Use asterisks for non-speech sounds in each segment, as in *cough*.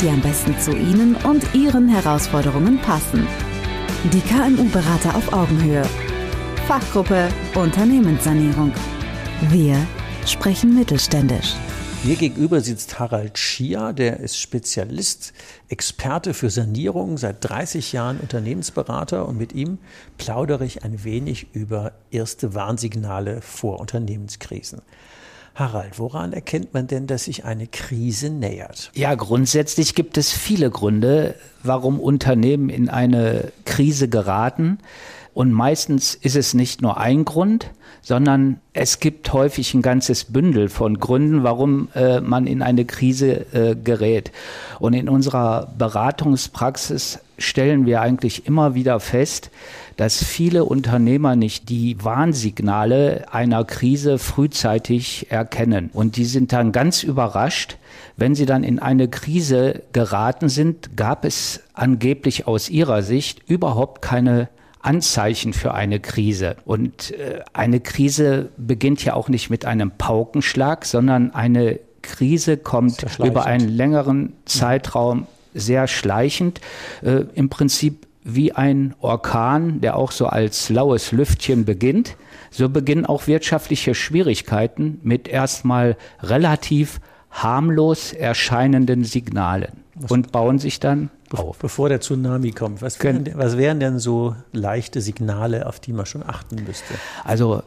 die am besten zu Ihnen und Ihren Herausforderungen passen. Die KMU-Berater auf Augenhöhe. Fachgruppe Unternehmenssanierung. Wir sprechen mittelständisch. Mir gegenüber sitzt Harald Schier, der ist Spezialist, Experte für Sanierung, seit 30 Jahren Unternehmensberater und mit ihm plaudere ich ein wenig über erste Warnsignale vor Unternehmenskrisen. Harald, woran erkennt man denn, dass sich eine Krise nähert? Ja, grundsätzlich gibt es viele Gründe, warum Unternehmen in eine Krise geraten. Und meistens ist es nicht nur ein Grund, sondern es gibt häufig ein ganzes Bündel von Gründen, warum äh, man in eine Krise äh, gerät. Und in unserer Beratungspraxis stellen wir eigentlich immer wieder fest, dass viele Unternehmer nicht die Warnsignale einer Krise frühzeitig erkennen. Und die sind dann ganz überrascht, wenn sie dann in eine Krise geraten sind, gab es angeblich aus ihrer Sicht überhaupt keine Anzeichen für eine Krise. Und äh, eine Krise beginnt ja auch nicht mit einem Paukenschlag, sondern eine Krise kommt über einen längeren Zeitraum sehr schleichend. Äh, Im Prinzip wie ein Orkan, der auch so als laues Lüftchen beginnt, so beginnen auch wirtschaftliche Schwierigkeiten mit erstmal relativ harmlos erscheinenden Signalen und bauen sich dann auf. Bevor der Tsunami kommt, was wären, was wären denn so leichte Signale, auf die man schon achten müsste? Also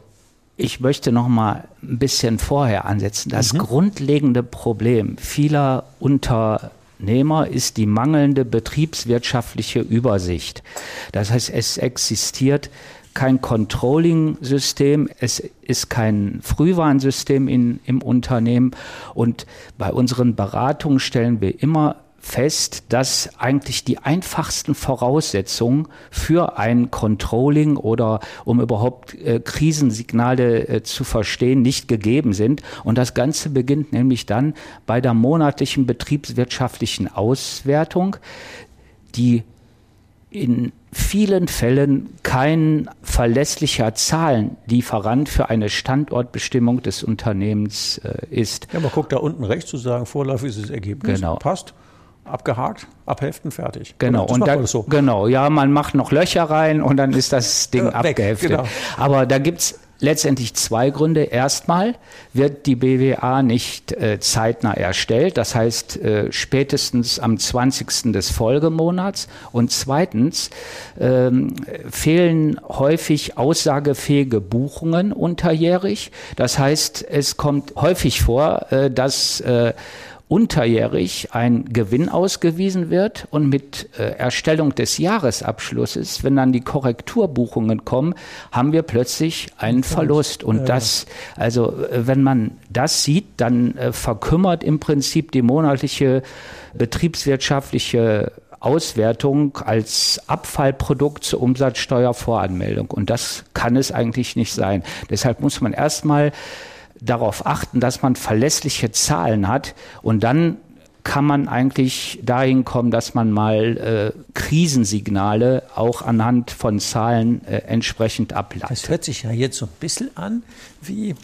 ich möchte noch mal ein bisschen vorher ansetzen. Das mhm. grundlegende Problem vieler Unter Nehmer ist die mangelnde betriebswirtschaftliche Übersicht. Das heißt, es existiert kein Controlling-System, es ist kein Frühwarnsystem in, im Unternehmen und bei unseren Beratungen stellen wir immer fest, dass eigentlich die einfachsten Voraussetzungen für ein Controlling oder um überhaupt äh, Krisensignale äh, zu verstehen, nicht gegeben sind. Und das Ganze beginnt nämlich dann bei der monatlichen betriebswirtschaftlichen Auswertung, die in vielen Fällen kein verlässlicher Zahlenlieferant für eine Standortbestimmung des Unternehmens äh, ist. Ja, man guckt da unten rechts zu sagen, vorläufiges Ergebnis genau. passt abgehakt, abheften, fertig. Genau, und da, so. genau, ja, man macht noch Löcher rein und dann ist das Ding ja, abgeheftet. Genau. Aber da gibt's letztendlich zwei Gründe. Erstmal wird die BWA nicht äh, zeitnah erstellt, das heißt äh, spätestens am 20. des Folgemonats. Und zweitens ähm, fehlen häufig aussagefähige Buchungen unterjährig. Das heißt, es kommt häufig vor, äh, dass äh, unterjährig ein Gewinn ausgewiesen wird und mit äh, Erstellung des Jahresabschlusses, wenn dann die Korrekturbuchungen kommen, haben wir plötzlich einen Verlust. Und das, also äh, wenn man das sieht, dann äh, verkümmert im Prinzip die monatliche betriebswirtschaftliche Auswertung als Abfallprodukt zur Umsatzsteuervoranmeldung. Und das kann es eigentlich nicht sein. Deshalb muss man erstmal darauf achten, dass man verlässliche Zahlen hat und dann kann man eigentlich dahin kommen, dass man mal äh, Krisensignale auch anhand von Zahlen äh, entsprechend ableitet. Das hört sich ja jetzt so ein bisschen an wie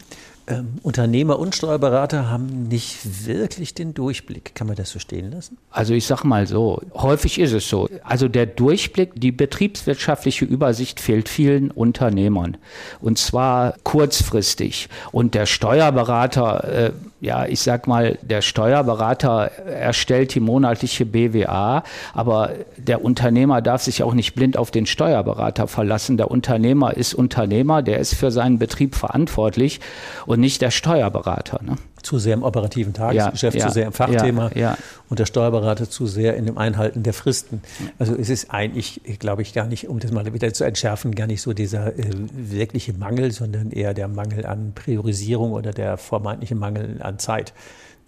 ähm, Unternehmer und Steuerberater haben nicht wirklich den Durchblick. Kann man das so stehen lassen? Also ich sage mal so, häufig ist es so. Also der Durchblick, die betriebswirtschaftliche Übersicht fehlt vielen Unternehmern. Und zwar kurzfristig. Und der Steuerberater, äh, ja, ich sag mal, der Steuerberater erstellt die monatliche BWA, aber der Unternehmer darf sich auch nicht blind auf den Steuerberater verlassen. Der Unternehmer ist Unternehmer, der ist für seinen Betrieb verantwortlich. Und nicht der Steuerberater. Ne? Zu sehr im operativen Tagesgeschäft, ja, ja, zu sehr im Fachthema ja, und der Steuerberater zu sehr in dem Einhalten der Fristen. Also es ist eigentlich, glaube ich, gar nicht, um das mal wieder zu entschärfen, gar nicht so dieser äh, wirkliche Mangel, sondern eher der Mangel an Priorisierung oder der vermeintliche Mangel an Zeit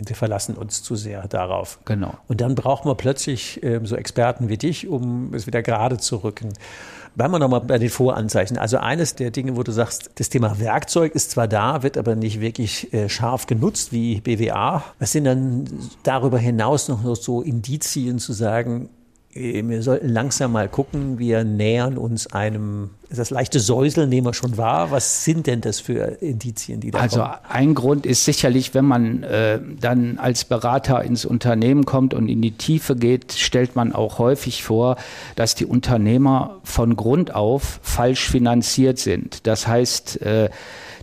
wir verlassen uns zu sehr darauf. Genau. Und dann brauchen wir plötzlich ähm, so Experten wie dich, um es wieder gerade zu rücken. Bleiben wir nochmal bei den Voranzeichen. Also eines der Dinge, wo du sagst, das Thema Werkzeug ist zwar da, wird aber nicht wirklich äh, scharf genutzt wie BWA. Was sind dann darüber hinaus noch so Indizien zu sagen, wir sollten langsam mal gucken, wir nähern uns einem, das leichte Säuseln nehmen wir schon wahr. Was sind denn das für Indizien, die da also kommen? Also ein Grund ist sicherlich, wenn man äh, dann als Berater ins Unternehmen kommt und in die Tiefe geht, stellt man auch häufig vor, dass die Unternehmer von Grund auf falsch finanziert sind. Das heißt, äh,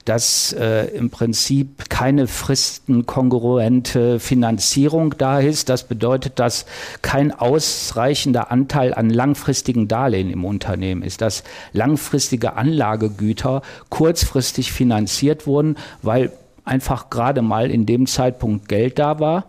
dass äh, im Prinzip keine fristenkongruente Finanzierung da ist. Das bedeutet, dass kein ausreichender Anteil an langfristigen Darlehen im Unternehmen ist, dass langfristige Anlagegüter kurzfristig finanziert wurden, weil einfach gerade mal in dem Zeitpunkt Geld da war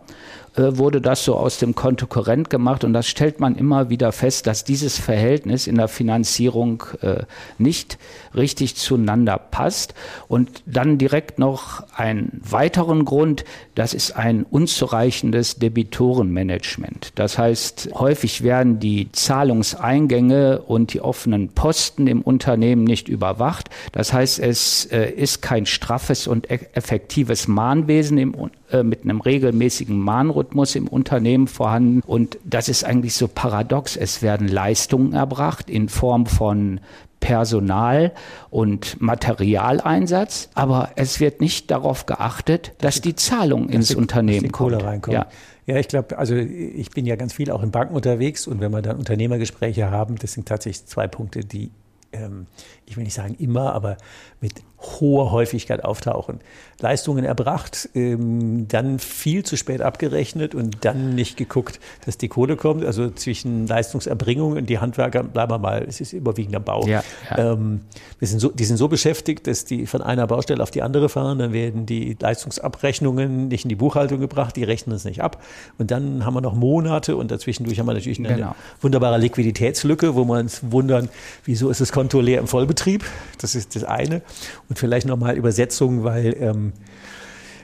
wurde das so aus dem Konto korrent gemacht und das stellt man immer wieder fest, dass dieses Verhältnis in der Finanzierung äh, nicht richtig zueinander passt. Und dann direkt noch einen weiteren Grund, das ist ein unzureichendes Debitorenmanagement. Das heißt, häufig werden die Zahlungseingänge und die offenen Posten im Unternehmen nicht überwacht. Das heißt, es äh, ist kein straffes und e-, effektives Mahnwesen im, äh, mit einem regelmäßigen Mahnrhythmus im Unternehmen vorhanden. Und das ist eigentlich so paradox. Es werden Leistungen erbracht in Form von Personal und Materialeinsatz, aber es wird nicht darauf geachtet, dass die Zahlung ins die, Unternehmen die Kohle kommt. reinkommt. Ja. Ja, ich glaube, also ich bin ja ganz viel auch in Banken unterwegs und wenn wir dann Unternehmergespräche haben, das sind tatsächlich zwei Punkte, die ähm, ich will nicht sagen immer, aber mit hoher Häufigkeit auftauchen. Leistungen erbracht, ähm, dann viel zu spät abgerechnet und dann nicht geguckt, dass die Kohle kommt. Also zwischen Leistungserbringung und die Handwerker, bleiben wir mal, es ist überwiegend am Bau. Ja, ja. Ähm, wir sind so, die sind so beschäftigt, dass die von einer Baustelle auf die andere fahren, dann werden die Leistungsabrechnungen nicht in die Buchhaltung gebracht, die rechnen es nicht ab. Und dann haben wir noch Monate und dazwischendurch haben wir natürlich eine genau. wunderbare Liquiditätslücke, wo wir uns wundern, wieso ist das Konto leer im Vollbetrieb? Das ist das eine. Und vielleicht nochmal Übersetzung, weil ähm,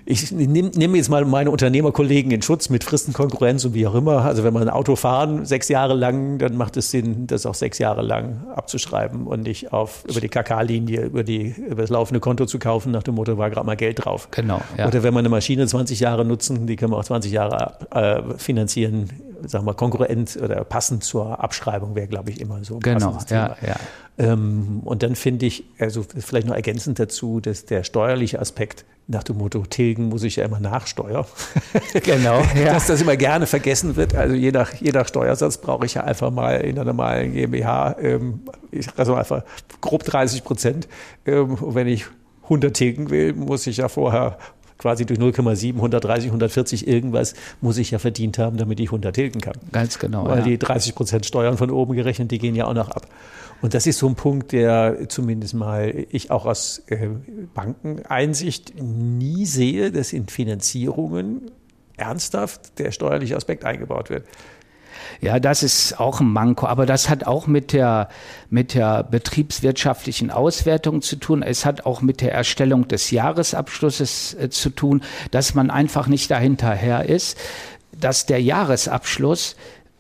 ich nehme nehm jetzt mal meine Unternehmerkollegen in Schutz mit Fristenkonkurrenz und wie auch immer. Also wenn man ein Auto fahren sechs Jahre lang, dann macht es Sinn, das auch sechs Jahre lang abzuschreiben und nicht auf über die KK-Linie, über die über das laufende Konto zu kaufen. Nach dem Motto war gerade mal Geld drauf. Genau. Ja. Oder wenn man eine Maschine 20 Jahre nutzen, die kann man auch 20 Jahre äh, finanzieren. Sagen wir konkurrent oder passend zur Abschreibung wäre, glaube ich, immer so. Genau. Ja, ja. Ähm, und dann finde ich, also vielleicht noch ergänzend dazu, dass der steuerliche Aspekt nach dem Motto, tilgen muss ich ja immer nachsteuern. *laughs* genau. *laughs* Ja. Dass das immer gerne vergessen wird. Also je nach, je nach Steuersatz brauche ich ja einfach mal in einer normalen GmbH, ähm, ich also einfach grob 30 Prozent. Ähm, und wenn ich 100 tilgen will, muss ich ja vorher quasi durch 0,7, 130, 140 irgendwas muss ich ja verdient haben, damit ich 100 tilgen kann. Ganz genau. Weil ja. die 30 Prozent Steuern von oben gerechnet, die gehen ja auch noch ab. Und das ist so ein Punkt, der zumindest mal ich auch aus äh, Bankeneinsicht nie sehe, dass in Finanzierungen ernsthaft der steuerliche Aspekt eingebaut wird. Ja, das ist auch ein Manko, aber das hat auch mit der, mit der betriebswirtschaftlichen Auswertung zu tun. Es hat auch mit der Erstellung des Jahresabschlusses äh, zu tun, dass man einfach nicht dahinterher ist, dass der Jahresabschluss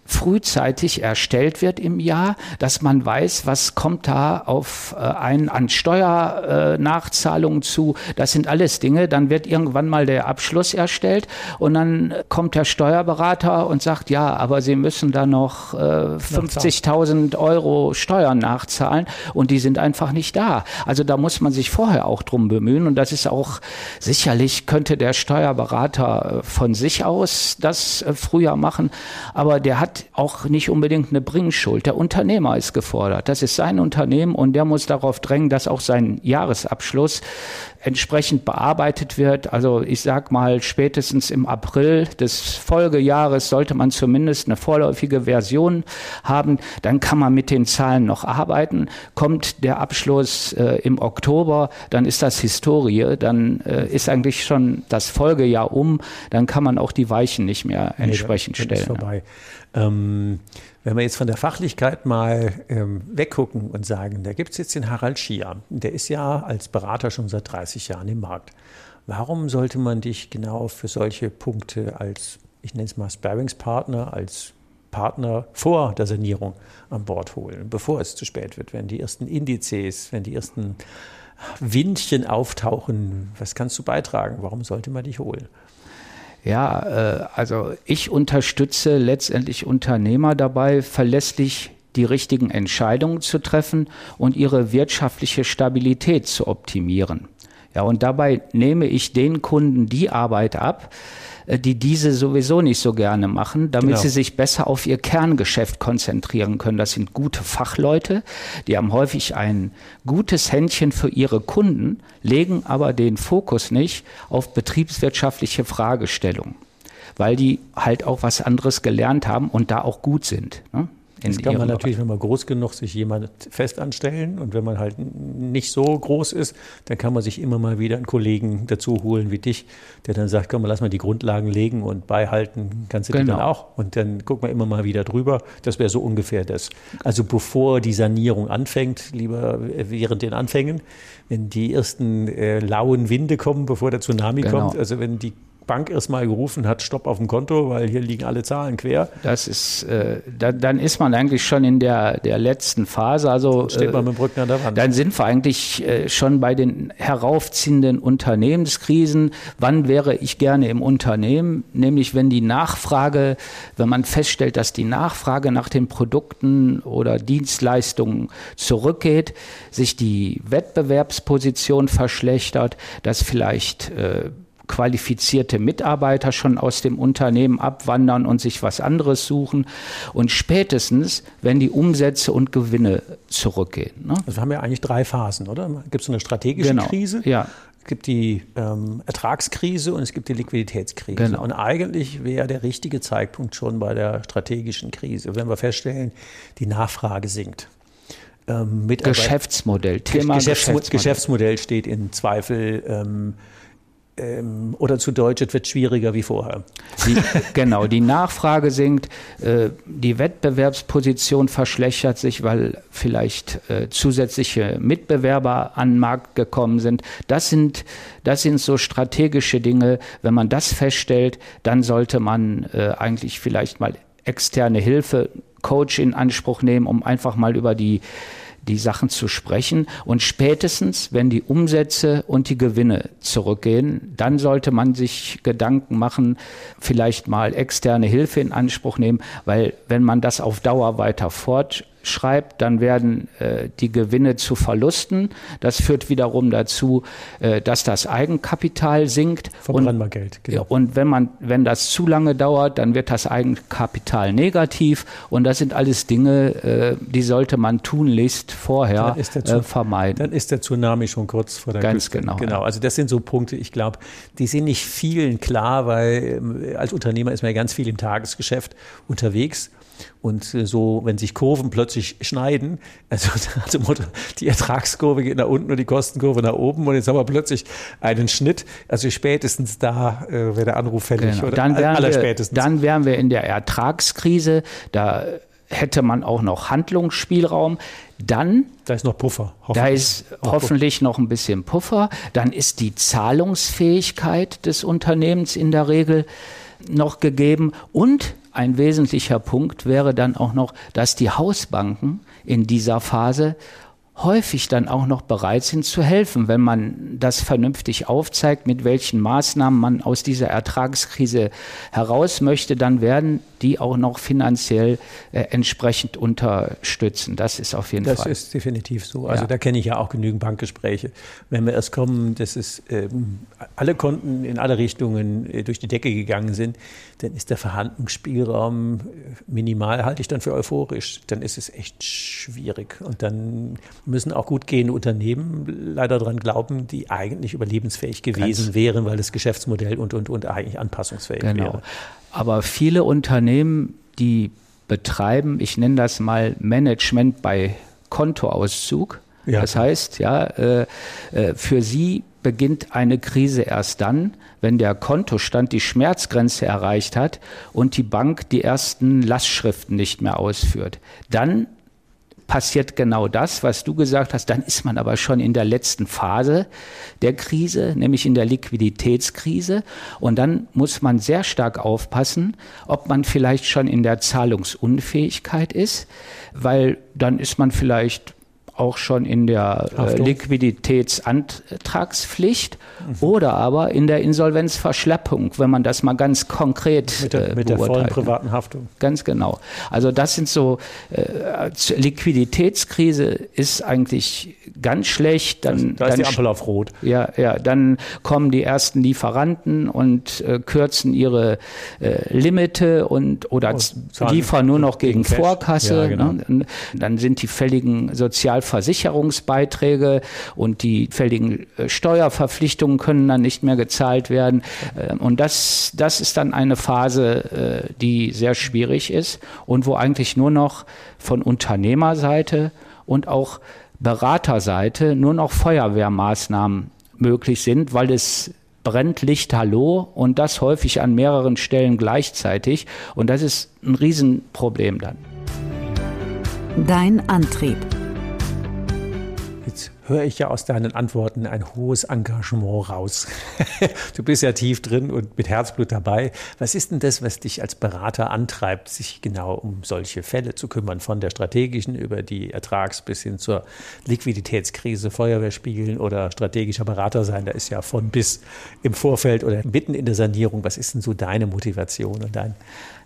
frühzeitig erstellt wird im Jahr, dass man weiß, was kommt da auf äh, einen an Steuernachzahlungen äh, zu. Das sind alles Dinge. Dann wird irgendwann mal der Abschluss erstellt und dann kommt der Steuerberater und sagt, ja, aber Sie müssen da noch äh, 50.000 Euro Steuern nachzahlen und die sind einfach nicht da. Also da muss man sich vorher auch drum bemühen und das ist auch sicherlich könnte der Steuerberater äh, von sich aus das äh, früher machen, aber der hat auch nicht unbedingt eine Bringschuld. Der Unternehmer ist gefordert. Das ist sein Unternehmen und der muss darauf drängen, dass auch sein Jahresabschluss entsprechend bearbeitet wird. Also ich sag mal, spätestens im April des Folgejahres sollte man zumindest eine vorläufige Version haben. Dann kann man mit den Zahlen noch arbeiten. Kommt der Abschluss äh, im Oktober, dann ist das Historie. Dann äh, ist eigentlich schon das Folgejahr um. Dann kann man auch die Weichen nicht mehr entsprechend nee, stellen. vorbei. Ähm, wenn wir jetzt von der Fachlichkeit mal ähm, weggucken und sagen, da gibt es jetzt den Harald Schier, der ist ja als Berater schon seit 30 Jahren im Markt. Warum sollte man dich genau für solche Punkte als, ich nenne es mal Sparringspartner, als Partner vor der Sanierung an Bord holen, bevor es zu spät wird, wenn die ersten Indizes, wenn die ersten Windchen auftauchen? Was kannst du beitragen? Warum sollte man dich holen? Ja, äh, also ich unterstütze letztendlich Unternehmer dabei, verlässlich die richtigen Entscheidungen zu treffen und ihre wirtschaftliche Stabilität zu optimieren. Ja, und dabei nehme ich den Kunden die Arbeit ab, die diese sowieso nicht so gerne machen, damit genau. sie sich besser auf ihr Kerngeschäft konzentrieren können. Das sind gute Fachleute, die haben häufig ein gutes Händchen für ihre Kunden, legen aber den Fokus nicht auf betriebswirtschaftliche Fragestellungen, weil die halt auch was anderes gelernt haben und da auch gut sind. Ne? Jetzt kann man natürlich, wenn man groß genug sich jemand fest anstellen und wenn man halt nicht so groß ist, dann kann man sich immer mal wieder einen Kollegen dazu holen wie dich, der dann sagt, komm, lass mal die Grundlagen legen und beihalten kannst du genau. die dann auch. Und dann guck mal immer mal wieder drüber. Das wäre so ungefähr das. Also bevor die Sanierung anfängt, lieber während den Anfängen, wenn die ersten äh, lauen Winde kommen, bevor der Tsunami genau. kommt, also wenn die Bank erstmal gerufen hat, Stopp auf dem Konto, weil hier liegen alle Zahlen quer. Das ist, äh, da, dann ist man eigentlich schon in der, der letzten Phase. Also steht man mit dem Rücken an der Wand. Dann sind wir eigentlich äh, schon bei den heraufziehenden Unternehmenskrisen. Wann wäre ich gerne im Unternehmen? Nämlich wenn die Nachfrage, wenn man feststellt, dass die Nachfrage nach den Produkten oder Dienstleistungen zurückgeht, sich die Wettbewerbsposition verschlechtert, dass vielleicht äh, qualifizierte Mitarbeiter schon aus dem Unternehmen abwandern und sich was anderes suchen. Und spätestens, wenn die Umsätze und Gewinne zurückgehen. Ne? Also haben wir eigentlich drei Phasen, oder? Gibt es so eine strategische genau. Krise? Ja. Es gibt die ähm, Ertragskrise und es gibt die Liquiditätskrise. Genau. Und eigentlich wäre der richtige Zeitpunkt schon bei der strategischen Krise, wenn wir feststellen, die Nachfrage sinkt. Ähm, Geschäftsmodell, Thema Geschäftsmodell. Geschäftsmodell steht in Zweifel. Ähm, ähm, oder zu Deutsch, es wird schwieriger wie vorher. Die, genau, die Nachfrage sinkt, äh, die Wettbewerbsposition verschlechtert sich, weil vielleicht äh, zusätzliche Mitbewerber an den Markt gekommen sind. Das sind, das sind so strategische Dinge. Wenn man das feststellt, dann sollte man äh, eigentlich vielleicht mal externe Hilfe, Coach in Anspruch nehmen, um einfach mal über die die Sachen zu sprechen. Und spätestens, wenn die Umsätze und die Gewinne zurückgehen, dann sollte man sich Gedanken machen, vielleicht mal externe Hilfe in Anspruch nehmen, weil wenn man das auf Dauer weiter fort schreibt, dann werden äh, die Gewinne zu Verlusten. Das führt wiederum dazu, äh, dass das Eigenkapital sinkt. Verbrennen wir Geld. Genau. Und wenn man, wenn das zu lange dauert, dann wird das Eigenkapital negativ. Und das sind alles Dinge, äh, die sollte man tunlichst vorher äh, vermeiden. Dann ist der Tsunami schon kurz vor der Ganz Küste. genau. Genau. Also das sind so Punkte, ich glaube, die sind nicht vielen klar, weil ähm, als Unternehmer ist man ja ganz viel im Tagesgeschäft unterwegs. Und äh, so, wenn sich Kurven plötzlich schneiden, also *laughs* die Ertragskurve geht nach unten und die Kostenkurve nach oben und jetzt haben wir plötzlich einen Schnitt. Also spätestens da äh, wäre der Anruf fällig genau. oder dann wären allerspätestens. Wir, dann wären wir in der Ertragskrise. Da hätte man auch noch Handlungsspielraum. Dann. Da ist noch Puffer. Da ist hoffentlich noch ein bisschen Puffer. Dann ist die Zahlungsfähigkeit des Unternehmens in der Regel noch gegeben und ein wesentlicher Punkt wäre dann auch noch, dass die Hausbanken in dieser Phase häufig dann auch noch bereit sind zu helfen, wenn man das vernünftig aufzeigt, mit welchen Maßnahmen man aus dieser Ertragskrise heraus möchte, dann werden die auch noch finanziell äh, entsprechend unterstützen. Das ist auf jeden das Fall. Das ist definitiv so. Also ja. da kenne ich ja auch genügend Bankgespräche. Wenn wir erst kommen, dass es ähm, alle Konten in alle Richtungen äh, durch die Decke gegangen sind, dann ist der Verhandlungsspielraum äh, minimal, halte ich dann für euphorisch. Dann ist es echt schwierig. Und dann müssen auch gut gehende Unternehmen leider daran glauben, die eigentlich überlebensfähig gewesen Ganz wären, weil das Geschäftsmodell und, und, und eigentlich anpassungsfähig genau. wäre. Aber viele Unternehmen, die betreiben, ich nenne das mal Management bei Kontoauszug. Ja. Das heißt, ja, äh, äh, für sie beginnt eine Krise erst dann, wenn der Kontostand die Schmerzgrenze erreicht hat und die Bank die ersten Lastschriften nicht mehr ausführt. Dann passiert genau das, was du gesagt hast. Dann ist man aber schon in der letzten Phase der Krise, nämlich in der Liquiditätskrise. Und dann muss man sehr stark aufpassen, ob man vielleicht schon in der Zahlungsunfähigkeit ist, weil dann ist man vielleicht auch schon in der äh, Liquiditätsantragspflicht mhm. oder aber in der Insolvenzverschleppung, wenn man das mal ganz konkret mit der, äh, mit der vollen privaten Haftung. Ganz genau. Also das sind so äh, Liquiditätskrise ist eigentlich ganz schlecht. Dann, da ist die Ampel auf Rot. Ja, ja. Dann kommen die ersten Lieferanten und äh, kürzen ihre äh, Limite und oder oh, liefern nur noch gegen, gegen Vorkasse. Ja, genau. ne? Dann sind die fälligen Sozial Versicherungsbeiträge und die fälligen äh, Steuerverpflichtungen können dann nicht mehr gezahlt werden. Ähm, und das, das ist dann eine Phase, äh, die sehr schwierig ist und wo eigentlich nur noch von Unternehmerseite und auch Beraterseite nur noch Feuerwehrmaßnahmen möglich sind, weil es brennt Licht Hallo und das häufig an mehreren Stellen gleichzeitig. Und das ist ein Riesenproblem dann. Dein Antrieb It's höre ich ja aus deinen Antworten ein hohes Engagement raus. *laughs* du bist ja tief drin und mit Herzblut dabei. Was ist denn das, was dich als Berater antreibt, sich genau um solche Fälle zu kümmern, von der strategischen über die Ertrags- bis hin zur Liquiditätskrise, Feuerwehrspiegeln oder strategischer Berater sein? Da ist ja von bis im Vorfeld oder mitten in der Sanierung. Was ist denn so deine Motivation und dein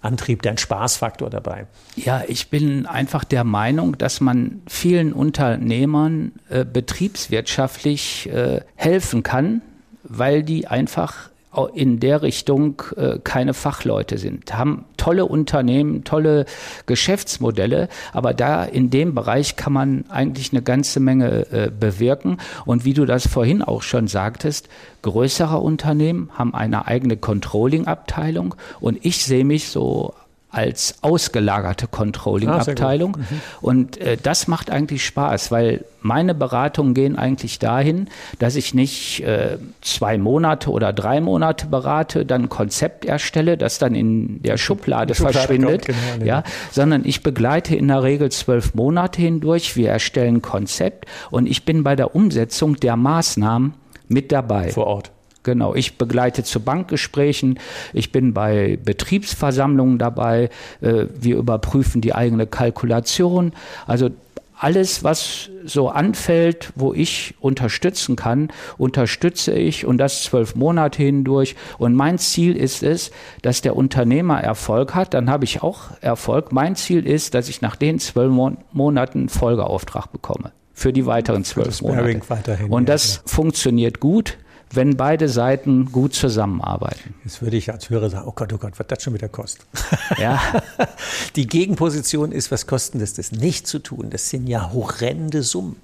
Antrieb, dein Spaßfaktor dabei? Ja, ich bin einfach der Meinung, dass man vielen Unternehmern äh, betriebswirtschaftlich äh, helfen kann, weil die einfach in der Richtung äh, keine Fachleute sind, haben tolle Unternehmen, tolle Geschäftsmodelle, aber da in dem Bereich kann man eigentlich eine ganze Menge äh, bewirken. Und wie du das vorhin auch schon sagtest, größere Unternehmen haben eine eigene Controlling-Abteilung und ich sehe mich so als ausgelagerte Controlling-Abteilung. Ah, mhm. Und äh, das macht eigentlich Spaß, weil meine Beratungen gehen eigentlich dahin, dass ich nicht äh, zwei Monate oder drei Monate berate, dann ein Konzept erstelle, das dann in der Schublade, Schublade verschwindet, kommt, genau, ja, sondern ich begleite in der Regel zwölf Monate hindurch. Wir erstellen Konzept und ich bin bei der Umsetzung der Maßnahmen mit dabei. Vor Ort. Genau, ich begleite zu Bankgesprächen, ich bin bei Betriebsversammlungen dabei, äh, wir überprüfen die eigene Kalkulation. Also alles, was so anfällt, wo ich unterstützen kann, unterstütze ich und das zwölf Monate hindurch. Und mein Ziel ist es, dass der Unternehmer Erfolg hat. Dann habe ich auch Erfolg. Mein Ziel ist, dass ich nach den zwölf Monaten einen Folgeauftrag bekomme für die weiteren zwölf Monate. Und das ja. funktioniert gut wenn beide Seiten gut zusammenarbeiten. Jetzt würde ich als Hörer sagen, oh Gott, oh Gott, was das schon wieder kostet. Ja. *laughs* Die Gegenposition ist, was kostet es, das nicht zu tun? Das sind ja horrende Summen.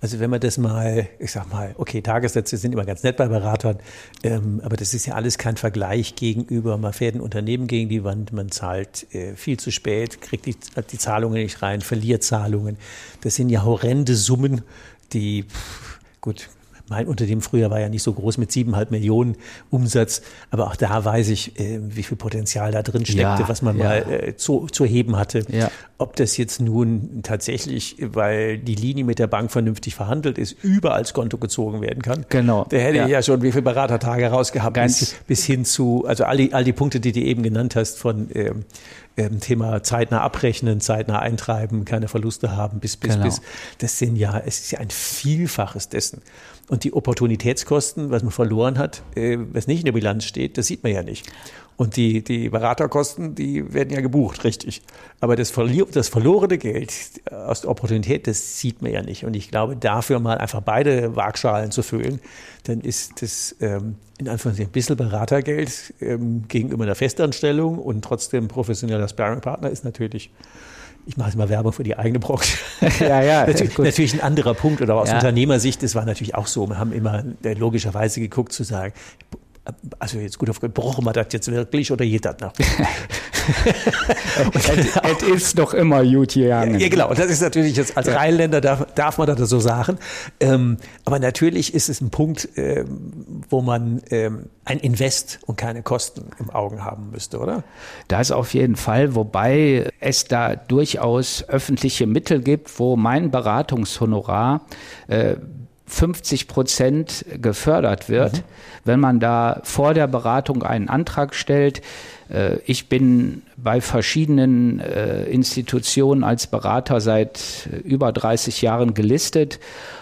Also wenn man das mal, ich sag mal, okay, Tagessätze sind immer ganz nett bei Beratern, ähm, aber das ist ja alles kein Vergleich gegenüber, man fährt ein Unternehmen gegen die Wand, man zahlt äh, viel zu spät, kriegt die, die Zahlungen nicht rein, verliert Zahlungen. Das sind ja horrende Summen, die, gut, mein Unternehmen früher war ja nicht so groß mit siebeneinhalb Millionen Umsatz, aber auch da weiß ich, äh, wie viel Potenzial da drin steckte, ja, was man ja. mal äh, zu, zu heben hatte. Ja. Ob das jetzt nun tatsächlich, weil die Linie mit der Bank vernünftig verhandelt ist, überall als Konto gezogen werden kann. Genau. Da hätte ich ja schon wie viele Beratertage rausgehabt, bis, bis, hin zu, also all die, all die Punkte, die du eben genannt hast, von ähm, ähm, Thema zeitnah abrechnen, zeitnah eintreiben, keine Verluste haben, bis, bis, genau. bis. Das sind ja, es ist ja ein Vielfaches dessen. Und die Opportunitätskosten, was man verloren hat, äh, was nicht in der Bilanz steht, das sieht man ja nicht. Und die, die Beraterkosten, die werden ja gebucht, richtig. Aber das, das verlorene Geld aus der Opportunität, das sieht man ja nicht. Und ich glaube, dafür mal einfach beide Waagschalen zu füllen, dann ist das ähm, in Anführungszeichen ein bisschen Beratergeld ähm, gegenüber einer Festanstellung und trotzdem professioneller Sparringpartner ist natürlich ich mache jetzt mal Werbung für die eigene Branche. *laughs* Ja, ja. *laughs* natürlich, natürlich, ein anderer Punkt oder aus ja. Unternehmersicht, das war natürlich auch so. Wir haben immer äh, logischerweise geguckt zu sagen, also jetzt gut auf brauchen wir das jetzt wirklich oder geht das noch? *laughs* es ist doch immer gut gegangen. Ja, genau. Und das ist natürlich jetzt als ja. Rheinländer darf, darf man das so sagen. Ähm, aber natürlich ist es ein Punkt, ähm, wo man ähm, ein Invest und keine Kosten im Augen haben müsste, oder? Das auf jeden Fall, wobei es da durchaus öffentliche Mittel gibt, wo mein Beratungshonorar äh, 50 Prozent gefördert wird, mhm. wenn man da vor der Beratung einen Antrag stellt. Äh, ich bin bei verschiedenen äh, Institutionen als Berater seit äh, über 30 Jahren gelistet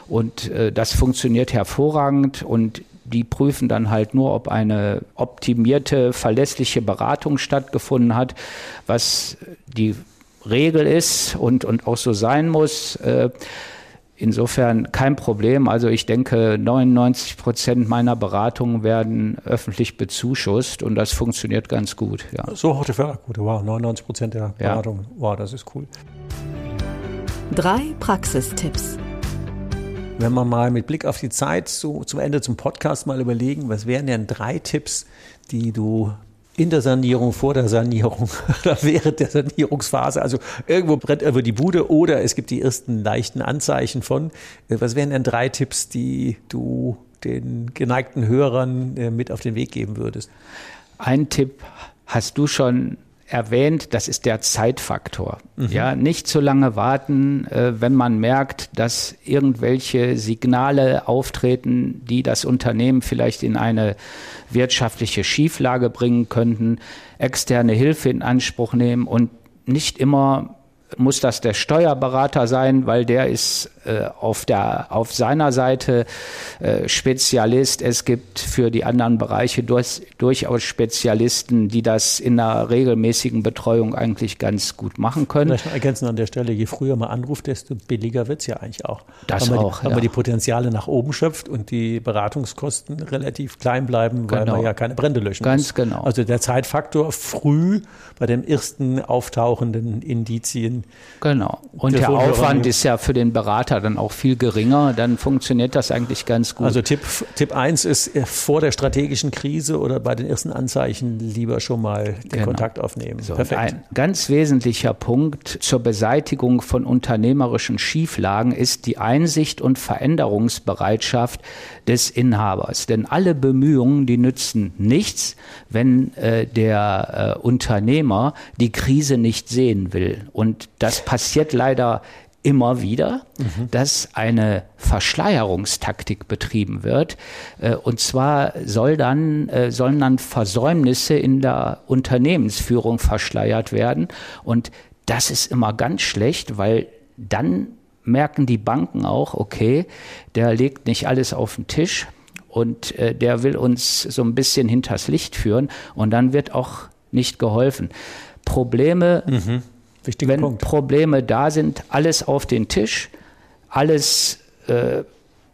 und das funktioniert hervorragend und die prüfen dann halt nur, ob eine optimierte, verlässliche Beratung stattgefunden hat, was die Regel ist und, und auch so sein muss. Insofern kein Problem. Also ich denke, 99 Prozent meiner Beratungen werden öffentlich bezuschusst und das funktioniert ganz gut. Ja. So hoch die Förderquote, wow, 99 Prozent der Beratungen. Ja. Wow, das ist cool. Drei Praxistipps. Wenn wir mal mit Blick auf die Zeit so zum Ende zum Podcast mal überlegen, was wären denn drei Tipps, die du in der Sanierung, vor der Sanierung *laughs* oder während der Sanierungsphase. Also irgendwo brennt irgendwo die Bude oder es gibt die ersten leichten Anzeichen von. Äh, was wären denn drei Tipps, die du den geneigten Hörern äh, mit auf den Weg geben würdest? Ein Tipp hast du schon erwähnt, das ist der Zeitfaktor. Mhm. Ja, nicht zu lange warten, äh, wenn man merkt, dass irgendwelche Signale auftreten, die das Unternehmen vielleicht in eine wirtschaftliche Schieflage bringen könnten, externe Hilfe in Anspruch nehmen und nicht immer muss das der Steuerberater sein, weil der ist äh, auf, der, auf seiner Seite äh, Spezialist. Es gibt für die anderen Bereiche durch, durchaus Spezialisten, die das in einer regelmäßigen Betreuung eigentlich ganz gut machen können. Vielleicht ergänzen an der Stelle, je früher man anruft, desto billiger wird es ja eigentlich auch. Das weil auch. Die, weil man die Potenziale nach oben schöpft und die Beratungskosten relativ klein bleiben, weil genau. man ja keine Brände löschen Ganz muss. genau. Also der Zeitfaktor früh bei den ersten auftauchenden Indizien Genau. Und der Aufwand ist ja für den Berater dann auch viel geringer. Dann funktioniert das eigentlich ganz gut. Also Tipp, Tipp 1 ist äh, vor der strategischen Krise oder bei den ersten Anzeichen lieber schon mal den genau. Kontakt aufnehmen. So, Perfekt. Ein ganz wesentlicher Punkt zur Beseitigung von unternehmerischen Schieflagen ist die Einsicht und Veränderungsbereitschaft des Inhabers. Denn alle Bemühungen, die nützen nichts, wenn äh, der äh, Unternehmer die Krise nicht sehen will. Und das passiert leider immer wieder, mhm. dass eine Verschleierungstaktik betrieben wird. Äh, und zwar soll dann, äh, sollen dann Versäumnisse in der Unternehmensführung verschleiert werden. Und das ist immer ganz schlecht, weil dann merken die Banken auch, okay, der legt nicht alles auf den Tisch und äh, der will uns so ein bisschen hinters Licht führen und dann wird auch nicht geholfen. Probleme, mhm. Wenn Punkt. Probleme da sind, alles auf den Tisch, alles äh,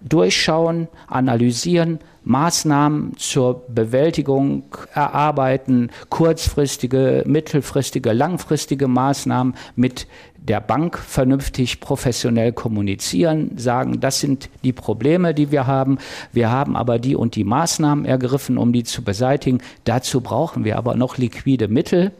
durchschauen, analysieren, Maßnahmen zur Bewältigung erarbeiten, kurzfristige, mittelfristige, langfristige Maßnahmen mit der Bank vernünftig professionell kommunizieren, sagen, das sind die Probleme, die wir haben. Wir haben aber die und die Maßnahmen ergriffen, um die zu beseitigen. Dazu brauchen wir aber noch liquide Mittel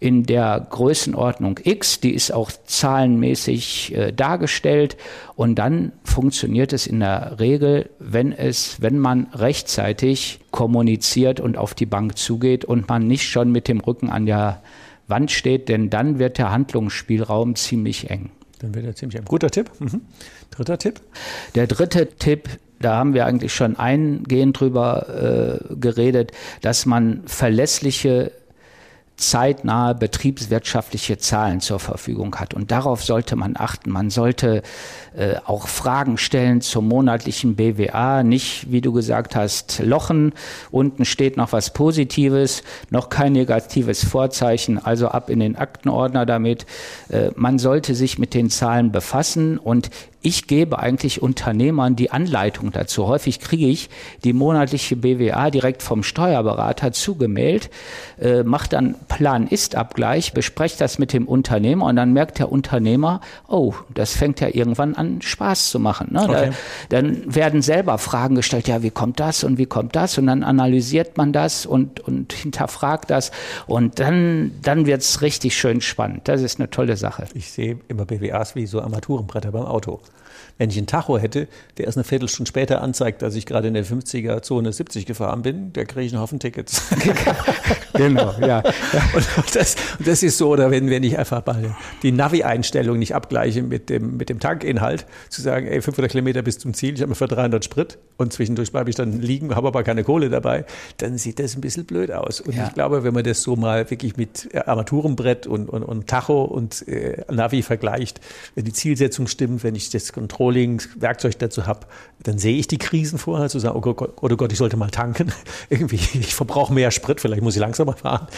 in der Größenordnung X, die ist auch zahlenmäßig äh, dargestellt und dann funktioniert es in der Regel, wenn es, wenn man rechtzeitig kommuniziert und auf die Bank zugeht und man nicht schon mit dem Rücken an der Wand steht, denn dann wird der Handlungsspielraum ziemlich eng. Dann wird er ziemlich eng. Guter Tipp. Mhm. Dritter Tipp? Der dritte Tipp da haben wir eigentlich schon eingehend drüber äh, geredet, dass man verlässliche zeitnahe betriebswirtschaftliche Zahlen zur Verfügung hat. Und darauf sollte man achten. Man sollte äh, auch Fragen stellen zum monatlichen BWA. Nicht, wie du gesagt hast, lochen. Unten steht noch was Positives, noch kein negatives Vorzeichen. Also ab in den Aktenordner damit. Äh, man sollte sich mit den Zahlen befassen und ich gebe eigentlich Unternehmern die Anleitung dazu. Häufig kriege ich die monatliche BWA direkt vom Steuerberater zugemailt, äh, mache dann Plan-Ist-Abgleich, besprecht das mit dem Unternehmer und dann merkt der Unternehmer, oh, das fängt ja irgendwann an Spaß zu machen. Ne? Okay. Da, dann werden selber Fragen gestellt, ja, wie kommt das und wie kommt das? Und dann analysiert man das und, und hinterfragt das und dann, dann wird es richtig schön spannend. Das ist eine tolle Sache. Ich sehe immer BWAs wie so Armaturenbretter beim Auto. Wenn ich einen Tacho hätte, der erst eine Viertelstunde später anzeigt, dass ich gerade in der 50er-Zone 70 gefahren bin, da kriege ich einen Haufen Tickets. *laughs* genau, ja. *laughs* Und das, das ist so, oder wenn, wenn ich einfach mal die Navi-Einstellung nicht abgleiche mit dem, mit dem Tankinhalt, zu sagen, ey, 500 Kilometer bis zum Ziel, ich habe mir für 300 Sprit und zwischendurch bleibe ich dann liegen, habe aber keine Kohle dabei, dann sieht das ein bisschen blöd aus. Und ja. ich glaube, wenn man das so mal wirklich mit Armaturenbrett und, und, und Tacho und äh, Navi vergleicht, wenn die Zielsetzung stimmt, wenn ich das Kontrolle Controlling-Werkzeug dazu habe, dann sehe ich die Krisen vorher, zu sagen, oh Gott, oh Gott, ich sollte mal tanken. *laughs* Irgendwie, ich verbrauche mehr Sprit, vielleicht muss ich langsamer fahren.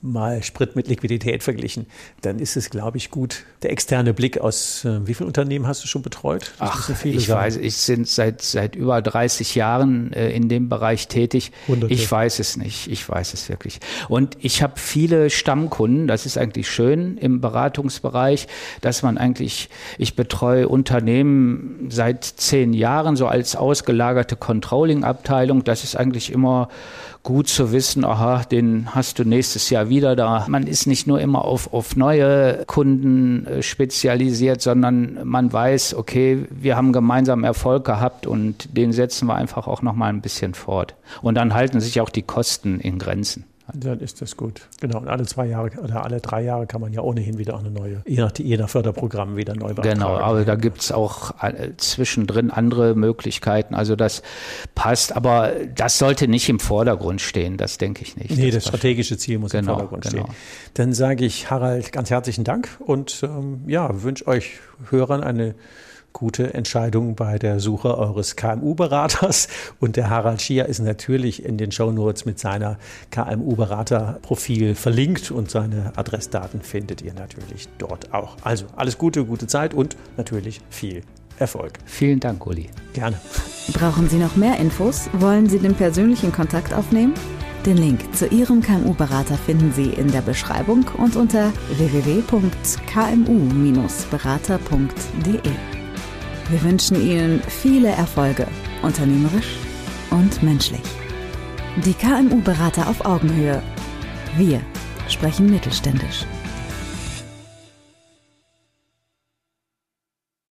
Mal Sprit mit Liquidität verglichen. Dann ist es, glaube ich, gut. Der externe Blick aus, äh, wie viele Unternehmen hast du schon betreut? Das Ach, ich sein. weiß, ich bin seit, seit über 30 Jahren äh, in dem Bereich tätig. Hunderte. Ich weiß es nicht. Ich weiß es wirklich. Und ich habe viele Stammkunden. Das ist eigentlich schön im Beratungsbereich, dass man eigentlich, ich betreue Unternehmen, seit zehn Jahren so als ausgelagerte Controlling-Abteilung. Das ist eigentlich immer gut zu wissen, aha, den hast du nächstes Jahr wieder da. Man ist nicht nur immer auf, auf neue Kunden äh, spezialisiert, sondern man weiß, okay, wir haben gemeinsam Erfolg gehabt und den setzen wir einfach auch noch mal ein bisschen fort. Und dann halten sich auch die Kosten in Grenzen. Dann ist das gut. Genau. Und alle zwei Jahre oder alle drei Jahre kann man ja ohnehin wieder eine neue, je nach, je nach Förderprogramm wieder neu beantragen. Genau, aber da gibt es auch äh, zwischendrin andere Möglichkeiten. Also das passt, aber das sollte nicht im Vordergrund stehen, das denke ich nicht. Nee, das, das strategische Ziel muss genau, im Vordergrund genau. stehen. Dann sage ich Harald ganz herzlichen Dank und ähm, ja, wünsche euch Hörern eine gute Entscheidung bei der Suche eures KMU-Beraters. Und der Harald Schier ist natürlich in den Shownotes mit seiner KMU-Berater-Profil verlinkt und seine Adressdaten findet ihr natürlich dort auch. Also alles Gute, gute Zeit und natürlich viel Erfolg. Vielen Dank, Uli. Gerne. Brauchen Sie noch mehr Infos? Wollen Sie den persönlichen Kontakt aufnehmen? Den Link zu Ihrem KMU-Berater finden Sie in der Beschreibung und unter www.kmu-berater.de. Wir wünschen Ihnen viele Erfolge, unternehmerisch und menschlich. Die KMU-Berater auf Augenhöhe. Wir sprechen mittelständisch.